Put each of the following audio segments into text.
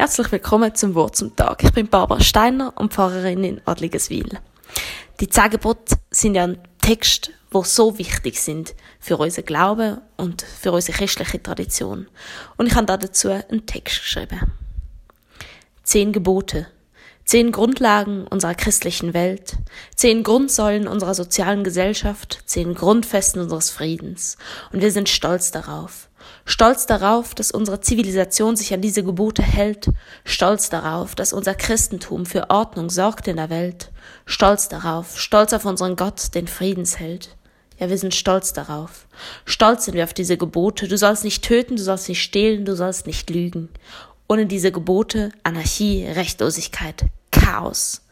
Herzlich willkommen zum Wort zum Tag. Ich bin Barbara Steiner und Pfarrerin in Adligeswil. Die Zehn Gebote sind ja ein Text, wo so wichtig sind für unseren Glauben und für unsere christliche Tradition. Und ich habe dazu einen Text geschrieben. Zehn Gebote. Zehn Grundlagen unserer christlichen Welt, zehn Grundsäulen unserer sozialen Gesellschaft, zehn Grundfesten unseres Friedens. Und wir sind stolz darauf. Stolz darauf, dass unsere Zivilisation sich an diese Gebote hält, stolz darauf, dass unser Christentum für Ordnung sorgt in der Welt, stolz darauf, stolz auf unseren Gott, den Friedensheld. Ja, wir sind stolz darauf. Stolz sind wir auf diese Gebote. Du sollst nicht töten, du sollst nicht stehlen, du sollst nicht lügen. Ohne diese Gebote Anarchie, Rechtlosigkeit, Chaos.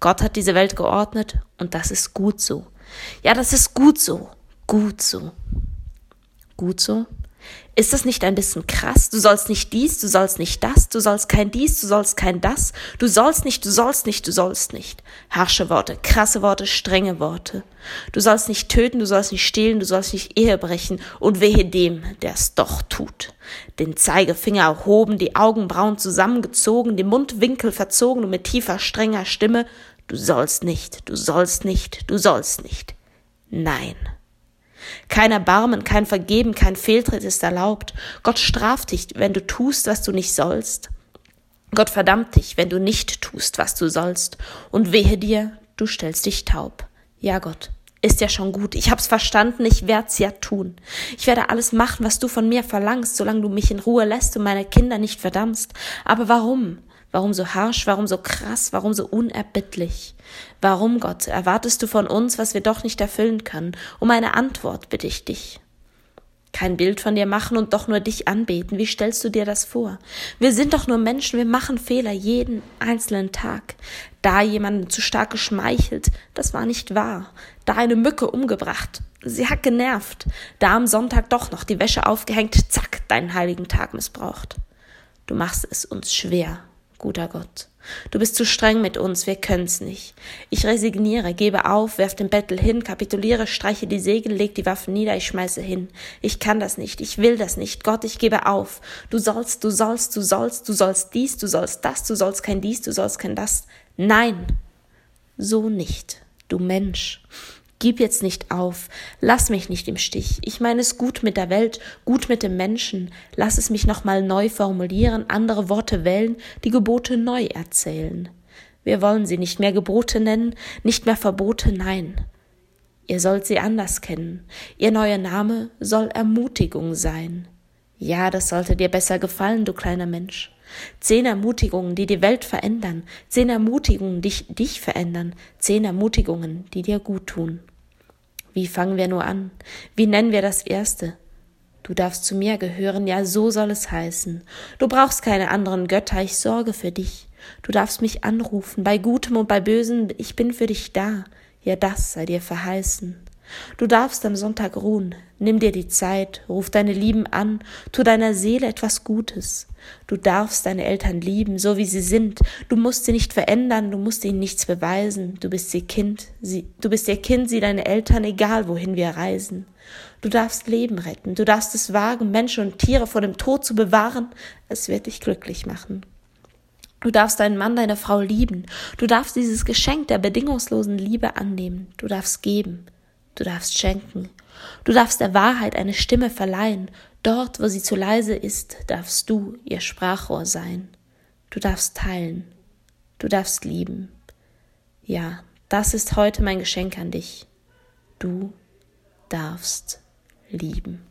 Gott hat diese Welt geordnet und das ist gut so. Ja, das ist gut so. Gut so. Gut so? Ist das nicht ein bisschen krass? Du sollst nicht dies, du sollst nicht das, du sollst kein dies, du sollst kein das, du sollst nicht, du sollst nicht, du sollst nicht. Harsche Worte, krasse Worte, strenge Worte. Du sollst nicht töten, du sollst nicht stehlen, du sollst nicht Ehe brechen und wehe dem, der es doch tut. Den Zeigefinger erhoben, die Augenbrauen zusammengezogen, die Mundwinkel verzogen und mit tiefer, strenger Stimme, du sollst nicht, du sollst nicht, du sollst nicht. Nein. Kein Erbarmen, kein Vergeben, kein Fehltritt ist erlaubt. Gott straft dich, wenn du tust, was du nicht sollst. Gott verdammt dich, wenn du nicht tust, was du sollst. Und wehe dir, du stellst dich taub. Ja, Gott, ist ja schon gut. Ich hab's verstanden, ich werd's ja tun. Ich werde alles machen, was du von mir verlangst, solange du mich in Ruhe lässt und meine Kinder nicht verdammst. Aber warum? Warum so harsch? Warum so krass? Warum so unerbittlich? Warum, Gott, erwartest du von uns, was wir doch nicht erfüllen können? Um eine Antwort bitte ich dich. Kein Bild von dir machen und doch nur dich anbeten. Wie stellst du dir das vor? Wir sind doch nur Menschen, wir machen Fehler jeden einzelnen Tag. Da jemanden zu stark geschmeichelt, das war nicht wahr. Da eine Mücke umgebracht, sie hat genervt. Da am Sonntag doch noch die Wäsche aufgehängt, zack, deinen heiligen Tag missbraucht. Du machst es uns schwer, guter Gott. Du bist zu streng mit uns, wir können's nicht. Ich resigniere, gebe auf, werf den Bettel hin, kapituliere, streiche die Segel, leg die Waffen nieder, ich schmeiße hin. Ich kann das nicht, ich will das nicht. Gott, ich gebe auf. Du sollst, du sollst, du sollst, du sollst dies, du sollst das, du sollst kein dies, du sollst kein das. Nein, so nicht, du Mensch. Gib jetzt nicht auf, lass mich nicht im Stich. Ich meine es gut mit der Welt, gut mit dem Menschen. Lass es mich nochmal neu formulieren, andere Worte wählen, die Gebote neu erzählen. Wir wollen sie nicht mehr Gebote nennen, nicht mehr Verbote, nein. Ihr sollt sie anders kennen. Ihr neuer Name soll Ermutigung sein. Ja, das sollte dir besser gefallen, du kleiner Mensch. Zehn Ermutigungen, die die Welt verändern. Zehn Ermutigungen, die dich verändern. Zehn Ermutigungen, die dir gut tun. Wie fangen wir nur an? Wie nennen wir das Erste? Du darfst zu mir gehören, ja, so soll es heißen. Du brauchst keine anderen Götter, ich sorge für dich. Du darfst mich anrufen, bei Gutem und bei Bösem, ich bin für dich da, ja, das sei dir verheißen. Du darfst am Sonntag ruhen, nimm dir die Zeit, ruf deine Lieben an, tu deiner Seele etwas Gutes. Du darfst deine Eltern lieben, so wie sie sind. Du musst sie nicht verändern, du musst ihnen nichts beweisen. Du bist ihr Kind, sie, du bist ihr Kind, sie deine Eltern, egal wohin wir reisen. Du darfst Leben retten, du darfst es wagen, Menschen und Tiere vor dem Tod zu bewahren. Es wird dich glücklich machen. Du darfst deinen Mann, deine Frau lieben. Du darfst dieses Geschenk der bedingungslosen Liebe annehmen. Du darfst geben. Du darfst schenken. Du darfst der Wahrheit eine Stimme verleihen. Dort, wo sie zu leise ist, darfst du ihr Sprachrohr sein. Du darfst teilen. Du darfst lieben. Ja, das ist heute mein Geschenk an dich. Du darfst lieben.